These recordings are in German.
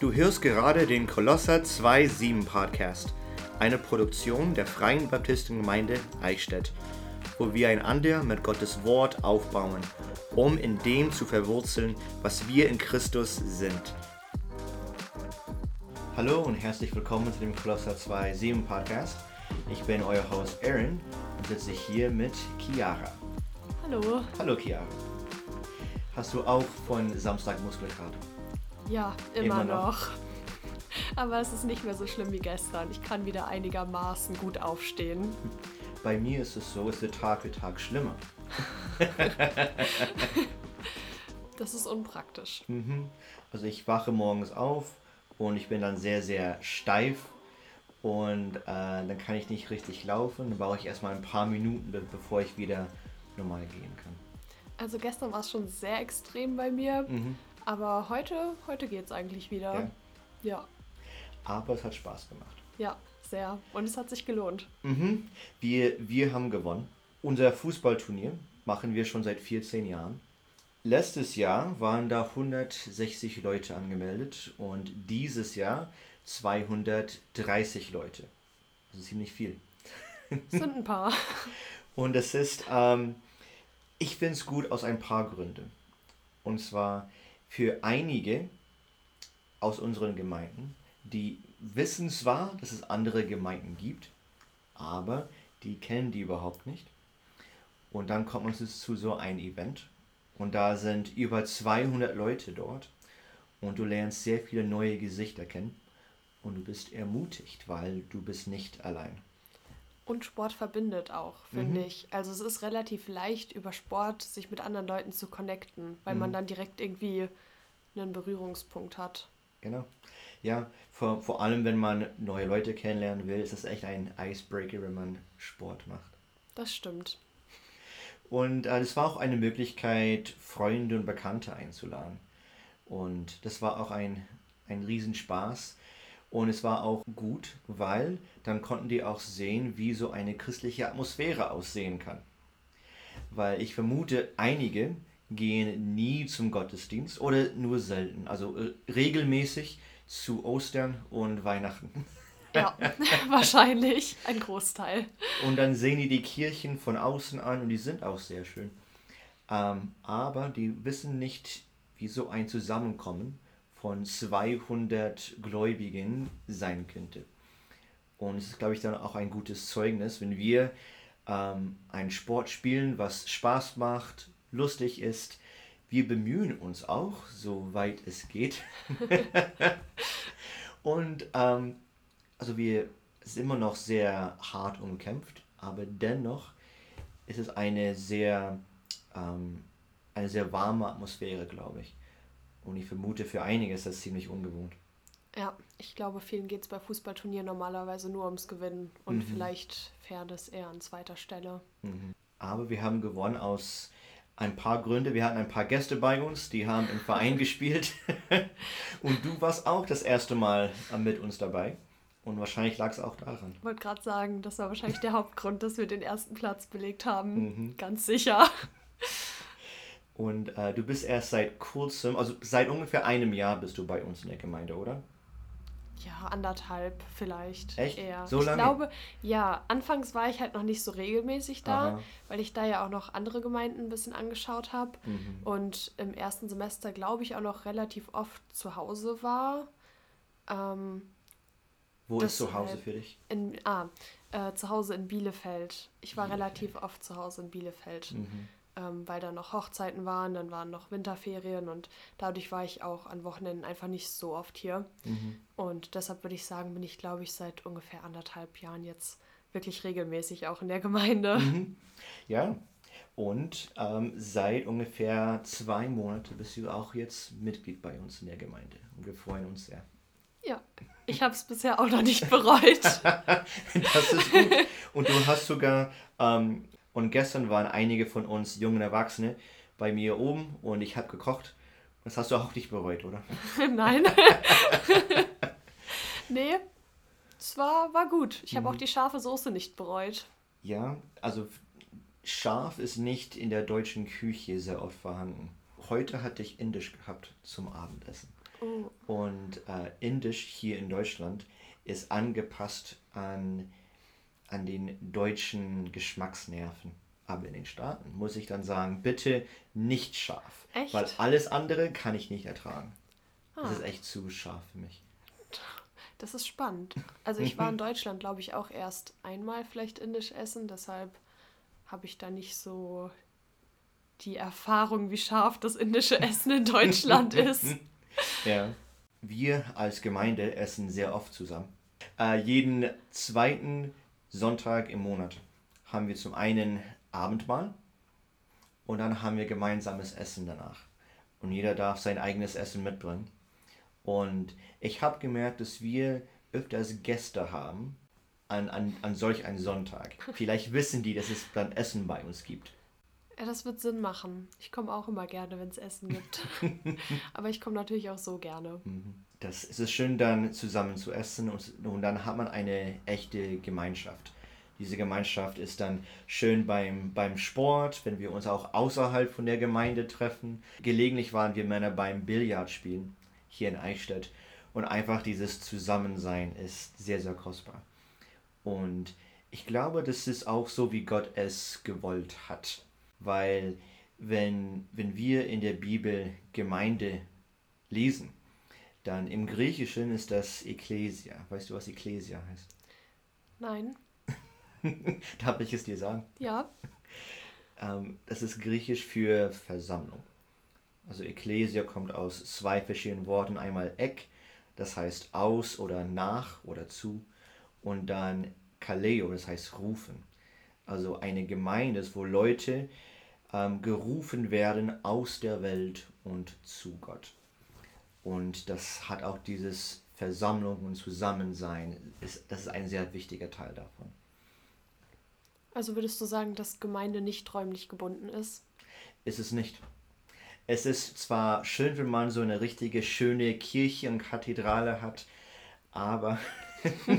Du hörst gerade den Kolosser 2.7 Podcast, eine Produktion der Freien Baptistengemeinde Eichstätt, wo wir einander mit Gottes Wort aufbauen, um in dem zu verwurzeln, was wir in Christus sind. Hallo und herzlich willkommen zu dem Kolosser 2.7 Podcast. Ich bin euer Host Aaron und sitze hier mit Chiara. Hallo. Hallo Chiara. Hast du auch von Samstag Muskelkater? Ja, immer, immer noch. noch. Aber es ist nicht mehr so schlimm wie gestern. Ich kann wieder einigermaßen gut aufstehen. Bei mir ist es so, es wird Tag für Tag schlimmer. das ist unpraktisch. Mhm. Also ich wache morgens auf und ich bin dann sehr, sehr steif und äh, dann kann ich nicht richtig laufen. Dann brauche ich erstmal ein paar Minuten, bevor ich wieder normal gehen kann. Also gestern war es schon sehr extrem bei mir, mhm. Aber heute, heute geht es eigentlich wieder. Ja. ja. Aber es hat Spaß gemacht. Ja, sehr. Und es hat sich gelohnt. Mhm. Wir, wir haben gewonnen. Unser Fußballturnier machen wir schon seit 14 Jahren. Letztes Jahr waren da 160 Leute angemeldet und dieses Jahr 230 Leute. Das ist ziemlich viel. Sind ein paar. und es ist, ähm, ich finde es gut aus ein paar Gründen. Und zwar für einige aus unseren Gemeinden, die wissen zwar, dass es andere Gemeinden gibt, aber die kennen die überhaupt nicht. Und dann kommt man zu so einem Event und da sind über 200 Leute dort und du lernst sehr viele neue Gesichter kennen und du bist ermutigt, weil du bist nicht allein. Und Sport verbindet auch, finde mhm. ich. Also es ist relativ leicht, über Sport sich mit anderen Leuten zu connecten, weil mhm. man dann direkt irgendwie einen Berührungspunkt hat. Genau. Ja, vor, vor allem, wenn man neue Leute kennenlernen will, ist es echt ein Icebreaker, wenn man Sport macht. Das stimmt. Und äh, es war auch eine Möglichkeit, Freunde und Bekannte einzuladen. Und das war auch ein, ein Riesenspaß. Und es war auch gut, weil dann konnten die auch sehen, wie so eine christliche Atmosphäre aussehen kann. Weil ich vermute, einige gehen nie zum Gottesdienst oder nur selten, also äh, regelmäßig zu Ostern und Weihnachten. Ja, wahrscheinlich ein Großteil. Und dann sehen die die Kirchen von außen an und die sind auch sehr schön. Ähm, aber die wissen nicht, wie so ein Zusammenkommen von 200 Gläubigen sein könnte. Und es ist, glaube ich, dann auch ein gutes Zeugnis, wenn wir ähm, einen Sport spielen, was Spaß macht, lustig ist. Wir bemühen uns auch, soweit es geht. und ähm, also wir ist immer noch sehr hart umkämpft, aber dennoch ist es eine sehr ähm, eine sehr warme Atmosphäre, glaube ich. Und ich vermute, für einige ist das ziemlich ungewohnt. Ja, ich glaube, vielen geht es bei Fußballturnieren normalerweise nur ums Gewinnen und mhm. vielleicht Fairness eher an zweiter Stelle. Mhm. Aber wir haben gewonnen aus ein paar Gründen. Wir hatten ein paar Gäste bei uns, die haben im Verein gespielt. und du warst auch das erste Mal mit uns dabei. Und wahrscheinlich lag es auch daran. Ich wollte gerade sagen, das war wahrscheinlich der Hauptgrund, dass wir den ersten Platz belegt haben. Mhm. Ganz sicher. Und äh, du bist erst seit kurzem, also seit ungefähr einem Jahr bist du bei uns in der Gemeinde, oder? Ja, anderthalb vielleicht. Echt? Eher. So lange? Ich glaube, ja, anfangs war ich halt noch nicht so regelmäßig da, Aha. weil ich da ja auch noch andere Gemeinden ein bisschen angeschaut habe. Mhm. Und im ersten Semester, glaube ich, auch noch relativ oft zu Hause war. Ähm, Wo ist zu Hause halt für dich? In, ah, äh, zu Hause in Bielefeld. Ich war Bielefeld. relativ oft zu Hause in Bielefeld. Mhm ähm, weil da noch Hochzeiten waren, dann waren noch Winterferien und dadurch war ich auch an Wochenenden einfach nicht so oft hier. Mhm. Und deshalb würde ich sagen, bin ich, glaube ich, seit ungefähr anderthalb Jahren jetzt wirklich regelmäßig auch in der Gemeinde. Mhm. Ja, und ähm, seit ungefähr zwei Monaten bist du auch jetzt Mitglied bei uns in der Gemeinde. Und wir freuen uns sehr. Ja, ich habe es bisher auch noch nicht bereut. das ist gut. Und du hast sogar ähm, und gestern waren einige von uns jungen Erwachsene bei mir oben und ich habe gekocht. Das hast du auch nicht bereut, oder? Nein. nee, es war, war gut. Ich habe mhm. auch die scharfe Soße nicht bereut. Ja, also scharf ist nicht in der deutschen Küche sehr oft vorhanden. Heute hatte ich Indisch gehabt zum Abendessen. Oh. Und äh, Indisch hier in Deutschland ist angepasst an, an den deutschen Geschmacksnerven. Aber in den Staaten muss ich dann sagen, bitte nicht scharf. Echt? Weil alles andere kann ich nicht ertragen. Ah. Das ist echt zu scharf für mich. Das ist spannend. Also ich war in Deutschland, glaube ich, auch erst einmal vielleicht indisch essen. Deshalb habe ich da nicht so die Erfahrung, wie scharf das indische Essen in Deutschland ist. Ja. Wir als Gemeinde essen sehr oft zusammen. Äh, jeden zweiten Sonntag im Monat haben wir zum einen Abendmahl und dann haben wir gemeinsames Essen danach. Und jeder darf sein eigenes Essen mitbringen. Und ich habe gemerkt, dass wir öfters Gäste haben an, an, an solch einem Sonntag. Vielleicht wissen die, dass es dann Essen bei uns gibt. Ja, das wird Sinn machen. Ich komme auch immer gerne, wenn es Essen gibt. Aber ich komme natürlich auch so gerne. Mhm. Das es ist schön, dann zusammen zu essen und, und dann hat man eine echte Gemeinschaft. Diese Gemeinschaft ist dann schön beim, beim Sport, wenn wir uns auch außerhalb von der Gemeinde treffen. Gelegentlich waren wir Männer beim Billardspielen hier in Eichstätt. Und einfach dieses Zusammensein ist sehr, sehr kostbar. Und ich glaube, das ist auch so, wie Gott es gewollt hat. Weil wenn, wenn wir in der Bibel Gemeinde lesen, dann im Griechischen ist das Ekklesia. Weißt du, was Ekklesia heißt? Nein. Darf ich es dir sagen? Ja. Ähm, das ist griechisch für Versammlung. Also Ekklesia kommt aus zwei verschiedenen Worten. Einmal ek, das heißt aus oder nach oder zu. Und dann kaleo, das heißt rufen. Also eine Gemeinde ist, wo Leute ähm, gerufen werden aus der Welt und zu Gott. Und das hat auch dieses Versammlung und Zusammensein, ist, das ist ein sehr wichtiger Teil davon. Also würdest du sagen, dass Gemeinde nicht räumlich gebunden ist? Ist es nicht. Es ist zwar schön, wenn man so eine richtige schöne Kirche und Kathedrale hat, aber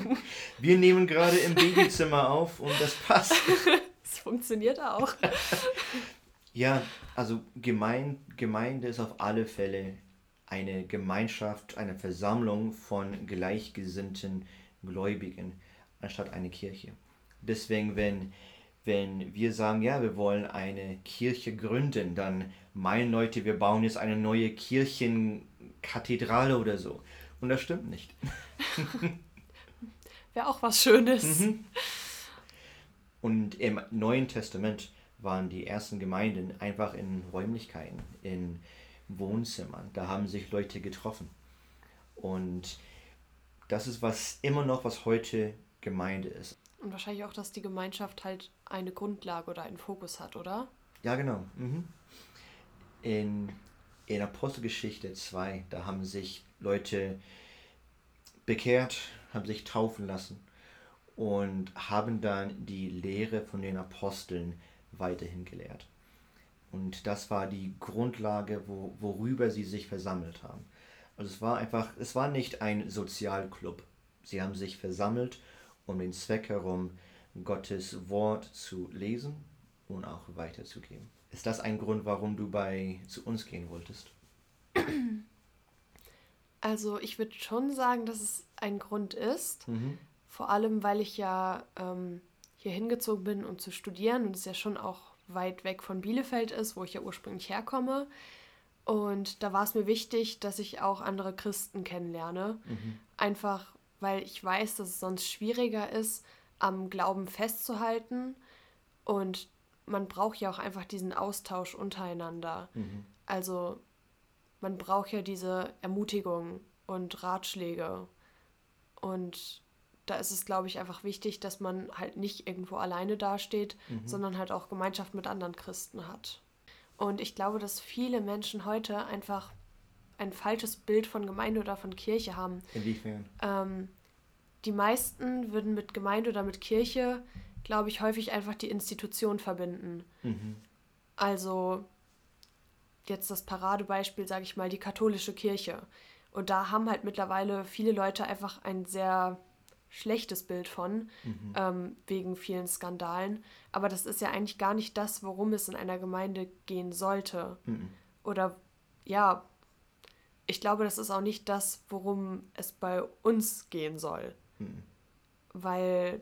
wir nehmen gerade im Babyzimmer auf und das passt. Es funktioniert auch. Ja, also Gemein Gemeinde ist auf alle Fälle eine Gemeinschaft, eine Versammlung von gleichgesinnten Gläubigen anstatt eine Kirche. Deswegen, wenn, wenn wir sagen, ja, wir wollen eine Kirche gründen, dann meinen Leute, wir bauen jetzt eine neue Kirchenkathedrale oder so. Und das stimmt nicht. Wäre auch was Schönes. Mhm. Und im Neuen Testament waren die ersten Gemeinden einfach in Räumlichkeiten, in Wohnzimmern. Da haben sich Leute getroffen. Und das ist was immer noch, was heute Gemeinde ist. Und wahrscheinlich auch, dass die Gemeinschaft halt eine Grundlage oder einen Fokus hat, oder? Ja, genau. Mhm. In, in Apostelgeschichte 2, da haben sich Leute bekehrt, haben sich taufen lassen und haben dann die Lehre von den Aposteln weiterhin gelehrt. Und das war die Grundlage, wo, worüber sie sich versammelt haben. Also es war einfach, es war nicht ein Sozialclub. Sie haben sich versammelt, um den Zweck herum, Gottes Wort zu lesen und auch weiterzugeben. Ist das ein Grund, warum du bei zu uns gehen wolltest? Also ich würde schon sagen, dass es ein Grund ist. Mhm. Vor allem, weil ich ja ähm, hier hingezogen bin, um zu studieren und es ja schon auch weit weg von Bielefeld ist, wo ich ja ursprünglich herkomme. Und da war es mir wichtig, dass ich auch andere Christen kennenlerne. Mhm. Einfach, weil ich weiß, dass es sonst schwieriger ist, am Glauben festzuhalten. Und man braucht ja auch einfach diesen Austausch untereinander. Mhm. Also man braucht ja diese Ermutigung und Ratschläge. Und da ist es, glaube ich, einfach wichtig, dass man halt nicht irgendwo alleine dasteht, mhm. sondern halt auch Gemeinschaft mit anderen Christen hat. Und ich glaube, dass viele Menschen heute einfach ein falsches Bild von Gemeinde oder von Kirche haben. Inwiefern? Ähm, die meisten würden mit Gemeinde oder mit Kirche, glaube ich, häufig einfach die Institution verbinden. Mhm. Also jetzt das Paradebeispiel, sage ich mal, die katholische Kirche. Und da haben halt mittlerweile viele Leute einfach ein sehr schlechtes Bild von, mhm. ähm, wegen vielen Skandalen. Aber das ist ja eigentlich gar nicht das, worum es in einer Gemeinde gehen sollte. Mhm. Oder ja, ich glaube, das ist auch nicht das, worum es bei uns gehen soll. Mhm. Weil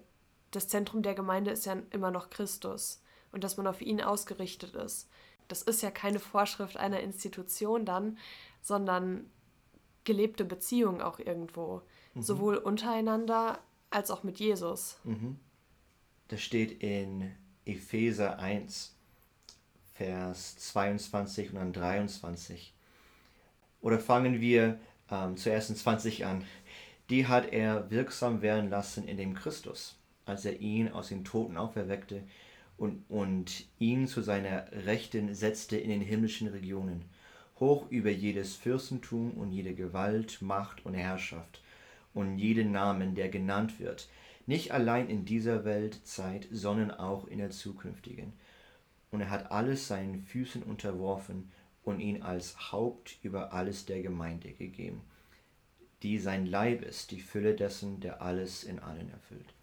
das Zentrum der Gemeinde ist ja immer noch Christus und dass man auf ihn ausgerichtet ist. Das ist ja keine Vorschrift einer Institution dann, sondern gelebte Beziehung auch irgendwo. Mhm. Sowohl untereinander als auch mit Jesus. Mhm. Das steht in Epheser 1, Vers 22 und dann 23. Oder fangen wir ähm, zuerst in 20 an. Die hat er wirksam werden lassen in dem Christus, als er ihn aus den Toten auferweckte und, und ihn zu seiner Rechten setzte in den himmlischen Regionen, hoch über jedes Fürstentum und jede Gewalt, Macht und Herrschaft und jeden Namen, der genannt wird, nicht allein in dieser Weltzeit, sondern auch in der zukünftigen. Und er hat alles seinen Füßen unterworfen und ihn als Haupt über alles der Gemeinde gegeben, die sein Leib ist, die Fülle dessen, der alles in allen erfüllt.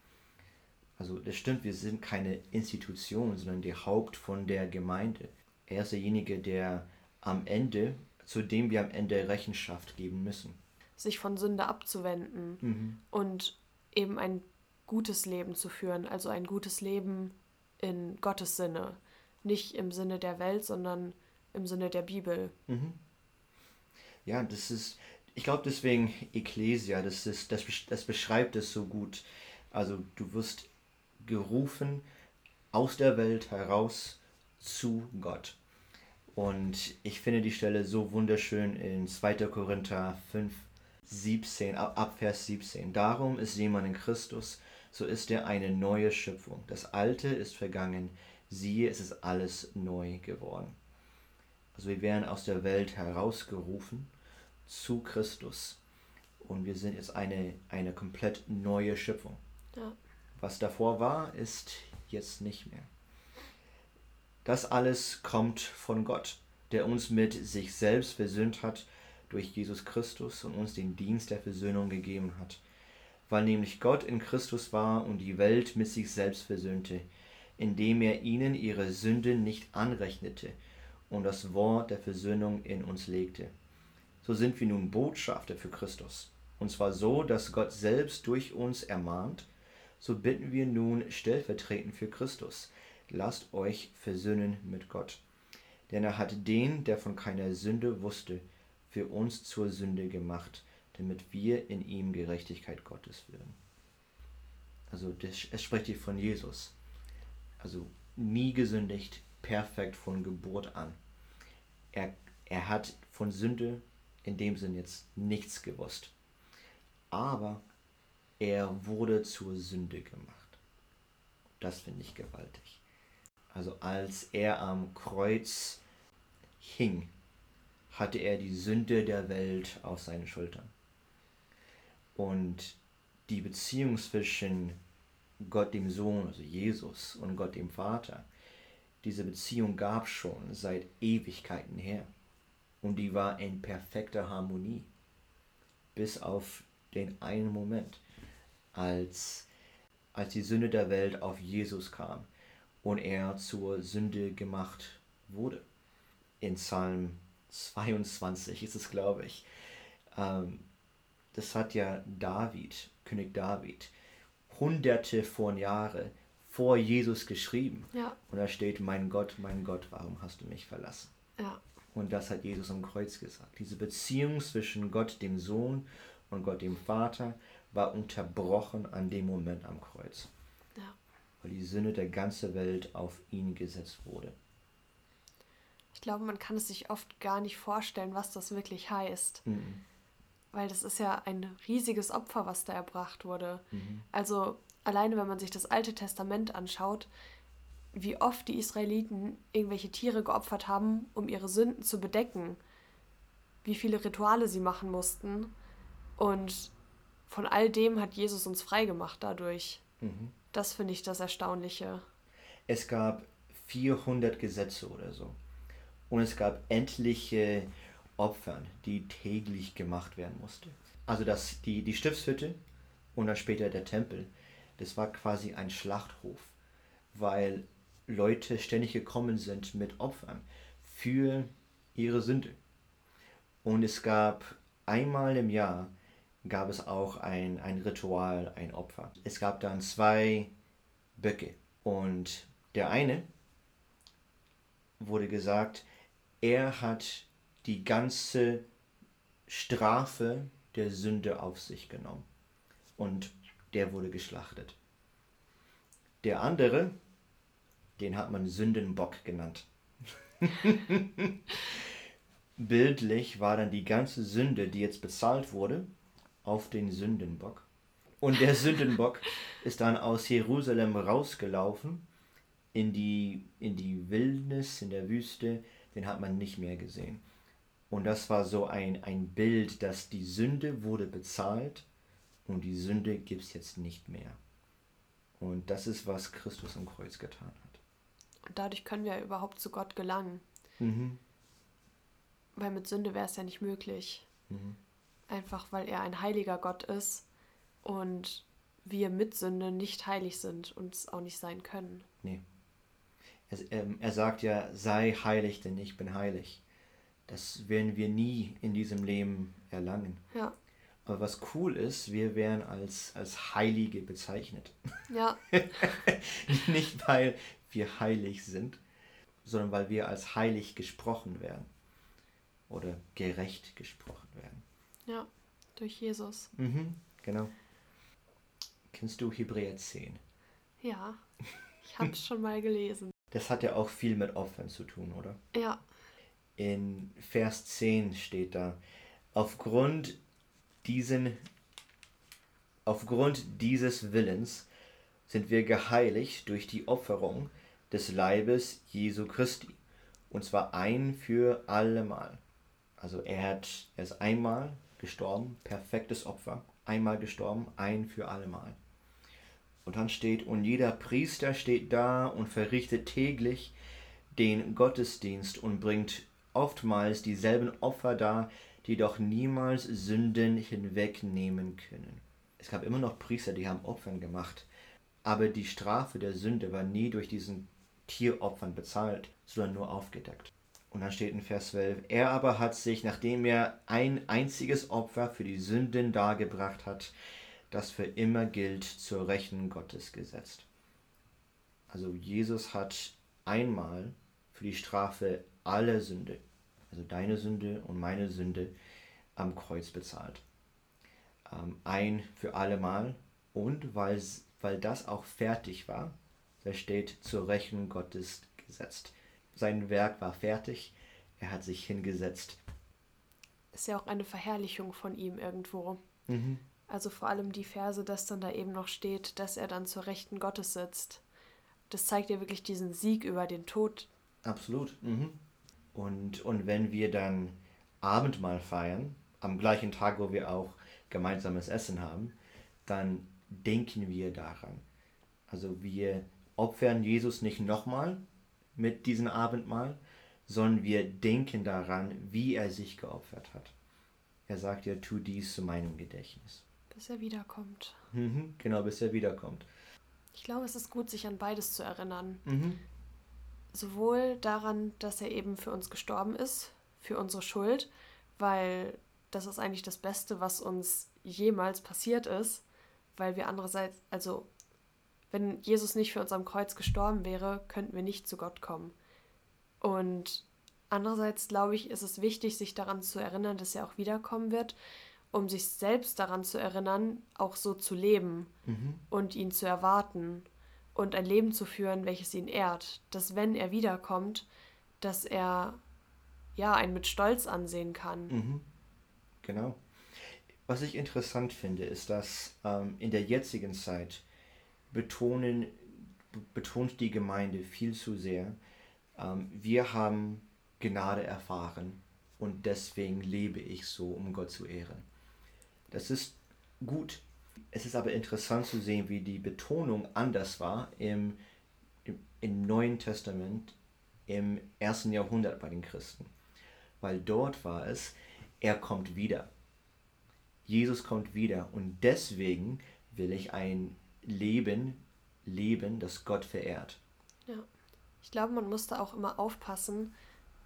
Also das stimmt, wir sind keine Institution, sondern der Haupt von der Gemeinde. Er ist derjenige, der am Ende, zu dem wir am Ende Rechenschaft geben müssen. Sich von Sünde abzuwenden mhm. und eben ein gutes Leben zu führen, also ein gutes Leben in Gottes Sinne. Nicht im Sinne der Welt, sondern im Sinne der Bibel. Mhm. Ja, das ist, ich glaube deswegen Ecclesia, das, ist, das, das beschreibt es so gut. Also du wirst gerufen aus der Welt heraus zu Gott. Und ich finde die Stelle so wunderschön in 2. Korinther 5, 17, ab Vers 17. Darum ist jemand in Christus, so ist er eine neue Schöpfung. Das Alte ist vergangen, siehe, es ist alles neu geworden. Also wir werden aus der Welt herausgerufen zu Christus. Und wir sind jetzt eine, eine komplett neue Schöpfung. Ja. Was davor war, ist jetzt nicht mehr. Das alles kommt von Gott, der uns mit sich selbst versöhnt hat durch Jesus Christus und uns den Dienst der Versöhnung gegeben hat. Weil nämlich Gott in Christus war und die Welt mit sich selbst versöhnte, indem er ihnen ihre Sünden nicht anrechnete und das Wort der Versöhnung in uns legte. So sind wir nun Botschafter für Christus. Und zwar so, dass Gott selbst durch uns ermahnt, so bitten wir nun stellvertretend für Christus, lasst euch versöhnen mit Gott. Denn er hat den, der von keiner Sünde wusste, für uns zur Sünde gemacht, damit wir in ihm Gerechtigkeit Gottes würden. Also das, es spricht hier von Jesus. Also nie gesündigt, perfekt von Geburt an. Er, er hat von Sünde in dem Sinn jetzt nichts gewusst. Aber er wurde zur Sünde gemacht. Das finde ich gewaltig. Also als er am Kreuz hing, hatte er die Sünde der Welt auf seinen Schultern. Und die Beziehung zwischen Gott dem Sohn, also Jesus, und Gott dem Vater, diese Beziehung gab schon seit Ewigkeiten her. Und die war in perfekter Harmonie. Bis auf den einen Moment als, als die Sünde der Welt auf Jesus kam und er zur Sünde gemacht wurde. In Psalm 22 ist es, glaube ich. Ähm, das hat ja David, König David, hunderte von Jahren vor Jesus geschrieben. Ja. Und da steht, mein Gott, mein Gott, warum hast du mich verlassen? Ja. Und das hat Jesus am Kreuz gesagt. Diese Beziehung zwischen Gott, dem Sohn, und Gott, dem Vater, war unterbrochen an dem Moment am Kreuz. Ja. Weil die Sünde der ganzen Welt auf ihn gesetzt wurde. Ich glaube, man kann es sich oft gar nicht vorstellen, was das wirklich heißt. Mhm. Weil das ist ja ein riesiges Opfer, was da erbracht wurde. Mhm. Also alleine, wenn man sich das Alte Testament anschaut, wie oft die Israeliten irgendwelche Tiere geopfert haben, um ihre Sünden zu bedecken, wie viele Rituale sie machen mussten. Und von all dem hat Jesus uns freigemacht dadurch. Mhm. Das finde ich das Erstaunliche. Es gab 400 Gesetze oder so. Und es gab endliche Opfer, die täglich gemacht werden mussten. Also das, die, die Stiftshütte und dann später der Tempel, das war quasi ein Schlachthof, weil Leute ständig gekommen sind mit Opfern für ihre Sünde. Und es gab einmal im Jahr gab es auch ein, ein Ritual, ein Opfer. Es gab dann zwei Böcke. Und der eine wurde gesagt, er hat die ganze Strafe der Sünde auf sich genommen. Und der wurde geschlachtet. Der andere, den hat man Sündenbock genannt. Bildlich war dann die ganze Sünde, die jetzt bezahlt wurde, auf den Sündenbock. Und der Sündenbock ist dann aus Jerusalem rausgelaufen in die, in die Wildnis, in der Wüste. Den hat man nicht mehr gesehen. Und das war so ein, ein Bild, dass die Sünde wurde bezahlt und die Sünde gibt es jetzt nicht mehr. Und das ist, was Christus am Kreuz getan hat. Und dadurch können wir überhaupt zu Gott gelangen. Mhm. Weil mit Sünde wäre es ja nicht möglich. Mhm. Einfach weil er ein heiliger Gott ist und wir mit Sünde nicht heilig sind und es auch nicht sein können. Nee. Er, ähm, er sagt ja, sei heilig, denn ich bin heilig. Das werden wir nie in diesem Leben erlangen. Ja. Aber was cool ist, wir werden als, als Heilige bezeichnet. Ja. Nicht weil wir heilig sind, sondern weil wir als heilig gesprochen werden. Oder gerecht gesprochen werden. Ja, durch Jesus. Mhm, genau. Kennst du Hebräer 10? Ja, ich habe es schon mal gelesen. Das hat ja auch viel mit Opfern zu tun, oder? Ja. In Vers 10 steht da, aufgrund diesen, aufgrund dieses Willens sind wir geheiligt durch die Opferung des Leibes Jesu Christi. Und zwar ein für allemal. Also er hat er ist einmal gestorben, perfektes Opfer, einmal gestorben, ein für allemal. Und dann steht, und jeder Priester steht da und verrichtet täglich den Gottesdienst und bringt oftmals dieselben Opfer dar, die doch niemals Sünden hinwegnehmen können. Es gab immer noch Priester, die haben Opfern gemacht, aber die Strafe der Sünde war nie durch diesen Tieropfern bezahlt, sondern nur aufgedeckt. Und dann steht in Vers 12, er aber hat sich, nachdem er ein einziges Opfer für die Sünden dargebracht hat, das für immer gilt, zur Rechten Gottes gesetzt. Also Jesus hat einmal für die Strafe aller Sünde also deine Sünde und meine Sünde, am Kreuz bezahlt. Ähm, ein für allemal und weil, weil das auch fertig war, da steht zur Rechnung Gottes gesetzt. Sein Werk war fertig, er hat sich hingesetzt. Ist ja auch eine Verherrlichung von ihm irgendwo. Mhm. Also vor allem die Verse, dass dann da eben noch steht, dass er dann zur Rechten Gottes sitzt. Das zeigt ja wirklich diesen Sieg über den Tod. Absolut. Mhm. Und, und wenn wir dann Abendmahl feiern, am gleichen Tag, wo wir auch gemeinsames Essen haben, dann denken wir daran. Also wir opfern Jesus nicht nochmal mit diesem Abendmahl, sondern wir denken daran, wie er sich geopfert hat. Er sagt ja, tu dies zu meinem Gedächtnis. Bis er wiederkommt. Mhm, genau, bis er wiederkommt. Ich glaube, es ist gut, sich an beides zu erinnern. Mhm sowohl daran, dass er eben für uns gestorben ist, für unsere Schuld, weil das ist eigentlich das Beste, was uns jemals passiert ist, weil wir andererseits, also wenn Jesus nicht für uns am Kreuz gestorben wäre, könnten wir nicht zu Gott kommen. Und andererseits glaube ich, ist es wichtig, sich daran zu erinnern, dass er auch wiederkommen wird, um sich selbst daran zu erinnern, auch so zu leben mhm. und ihn zu erwarten und ein Leben zu führen, welches ihn ehrt, dass wenn er wiederkommt, dass er ja einen mit Stolz ansehen kann. Mhm. Genau. Was ich interessant finde, ist, dass ähm, in der jetzigen Zeit betonen, betont die Gemeinde viel zu sehr, ähm, wir haben Gnade erfahren und deswegen lebe ich so, um Gott zu ehren. Das ist gut, es ist aber interessant zu sehen, wie die Betonung anders war im, im, im Neuen Testament im ersten Jahrhundert bei den Christen. Weil dort war es, er kommt wieder. Jesus kommt wieder und deswegen will ich ein Leben leben, das Gott verehrt. Ja, ich glaube, man musste auch immer aufpassen,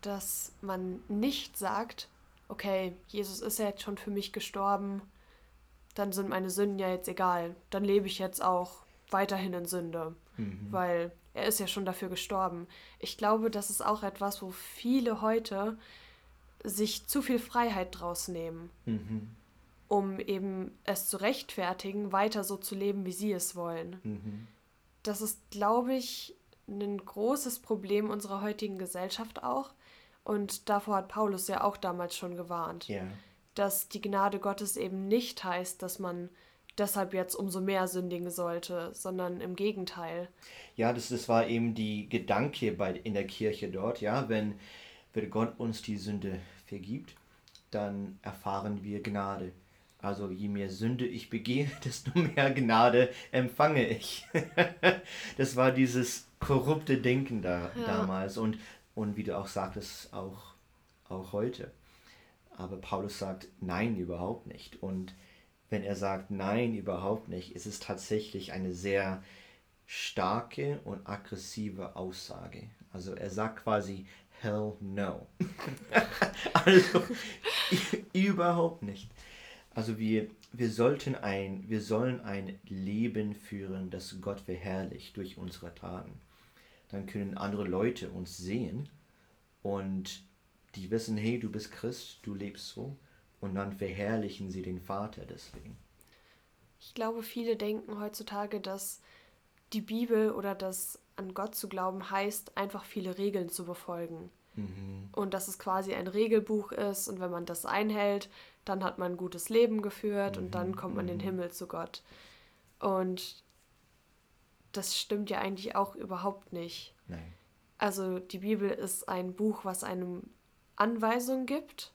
dass man nicht sagt, okay, Jesus ist ja jetzt schon für mich gestorben, dann sind meine Sünden ja jetzt egal. Dann lebe ich jetzt auch weiterhin in Sünde, mhm. weil er ist ja schon dafür gestorben. Ich glaube, das ist auch etwas, wo viele heute sich zu viel Freiheit draus nehmen, mhm. um eben es zu rechtfertigen, weiter so zu leben, wie sie es wollen. Mhm. Das ist, glaube ich, ein großes Problem unserer heutigen Gesellschaft auch. Und davor hat Paulus ja auch damals schon gewarnt. Ja. Dass die Gnade Gottes eben nicht heißt, dass man deshalb jetzt umso mehr sündigen sollte, sondern im Gegenteil. Ja, das, das war eben die Gedanke bei, in der Kirche dort, ja, wenn, wenn Gott uns die Sünde vergibt, dann erfahren wir Gnade. Also je mehr Sünde ich begehe, desto mehr Gnade empfange ich. das war dieses korrupte Denken da ja. damals und, und wie du auch sagtest, auch, auch heute. Aber Paulus sagt, nein, überhaupt nicht. Und wenn er sagt, nein, überhaupt nicht, ist es tatsächlich eine sehr starke und aggressive Aussage. Also er sagt quasi, hell no. also überhaupt nicht. Also wir, wir sollten ein, wir sollen ein Leben führen, das Gott verherrlicht durch unsere Taten. Dann können andere Leute uns sehen und die wissen, hey, du bist Christ, du lebst so und dann verherrlichen sie den Vater deswegen. Ich glaube, viele denken heutzutage, dass die Bibel oder das an Gott zu glauben heißt, einfach viele Regeln zu befolgen. Mhm. Und dass es quasi ein Regelbuch ist und wenn man das einhält, dann hat man ein gutes Leben geführt mhm. und dann mhm. kommt man in den mhm. Himmel zu Gott. Und das stimmt ja eigentlich auch überhaupt nicht. Nein. Also die Bibel ist ein Buch, was einem Anweisungen gibt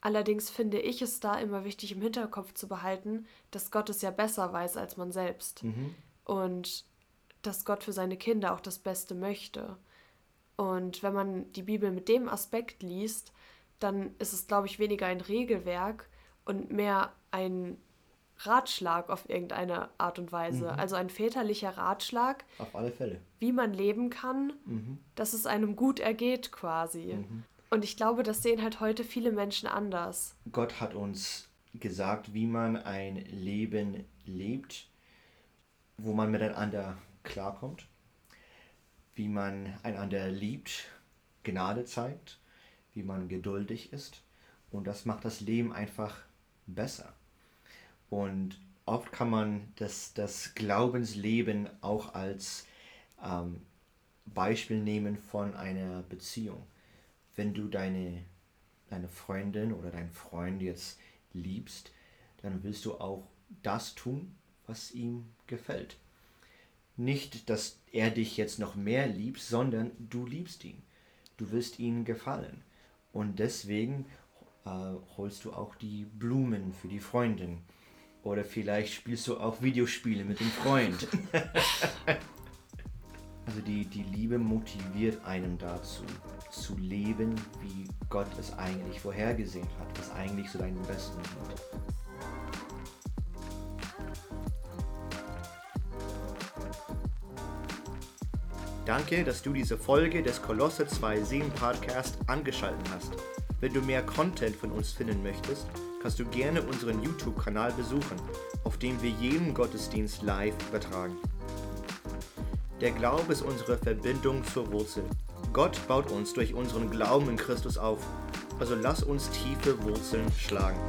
Allerdings finde ich es da immer wichtig im Hinterkopf zu behalten, dass Gott es ja besser weiß als man selbst. Mhm. Und dass Gott für seine Kinder auch das Beste möchte. Und wenn man die Bibel mit dem Aspekt liest, dann ist es, glaube ich, weniger ein Regelwerk und mehr ein Ratschlag auf irgendeine Art und Weise. Mhm. Also ein väterlicher Ratschlag. Auf alle Fälle. Wie man leben kann, mhm. dass es einem gut ergeht quasi. Mhm. Und ich glaube, das sehen halt heute viele Menschen anders. Gott hat uns gesagt, wie man ein Leben lebt, wo man miteinander klarkommt, wie man einander liebt, Gnade zeigt, wie man geduldig ist. Und das macht das Leben einfach besser. Und oft kann man das, das Glaubensleben auch als ähm, Beispiel nehmen von einer Beziehung wenn du deine, deine Freundin oder deinen Freund jetzt liebst, dann willst du auch das tun, was ihm gefällt. Nicht, dass er dich jetzt noch mehr liebt, sondern du liebst ihn. Du willst ihm gefallen. Und deswegen äh, holst du auch die Blumen für die Freundin. Oder vielleicht spielst du auch Videospiele mit dem Freund. Also die, die Liebe motiviert einen dazu, zu leben, wie Gott es eigentlich vorhergesehen hat, was eigentlich zu deinem Besten dient. Danke, dass du diese Folge des Kolosse 2 Seen Podcast angeschaltet hast. Wenn du mehr Content von uns finden möchtest, kannst du gerne unseren YouTube-Kanal besuchen, auf dem wir jeden Gottesdienst live übertragen. Der Glaube ist unsere Verbindung zur Wurzel. Gott baut uns durch unseren Glauben in Christus auf. Also lass uns tiefe Wurzeln schlagen.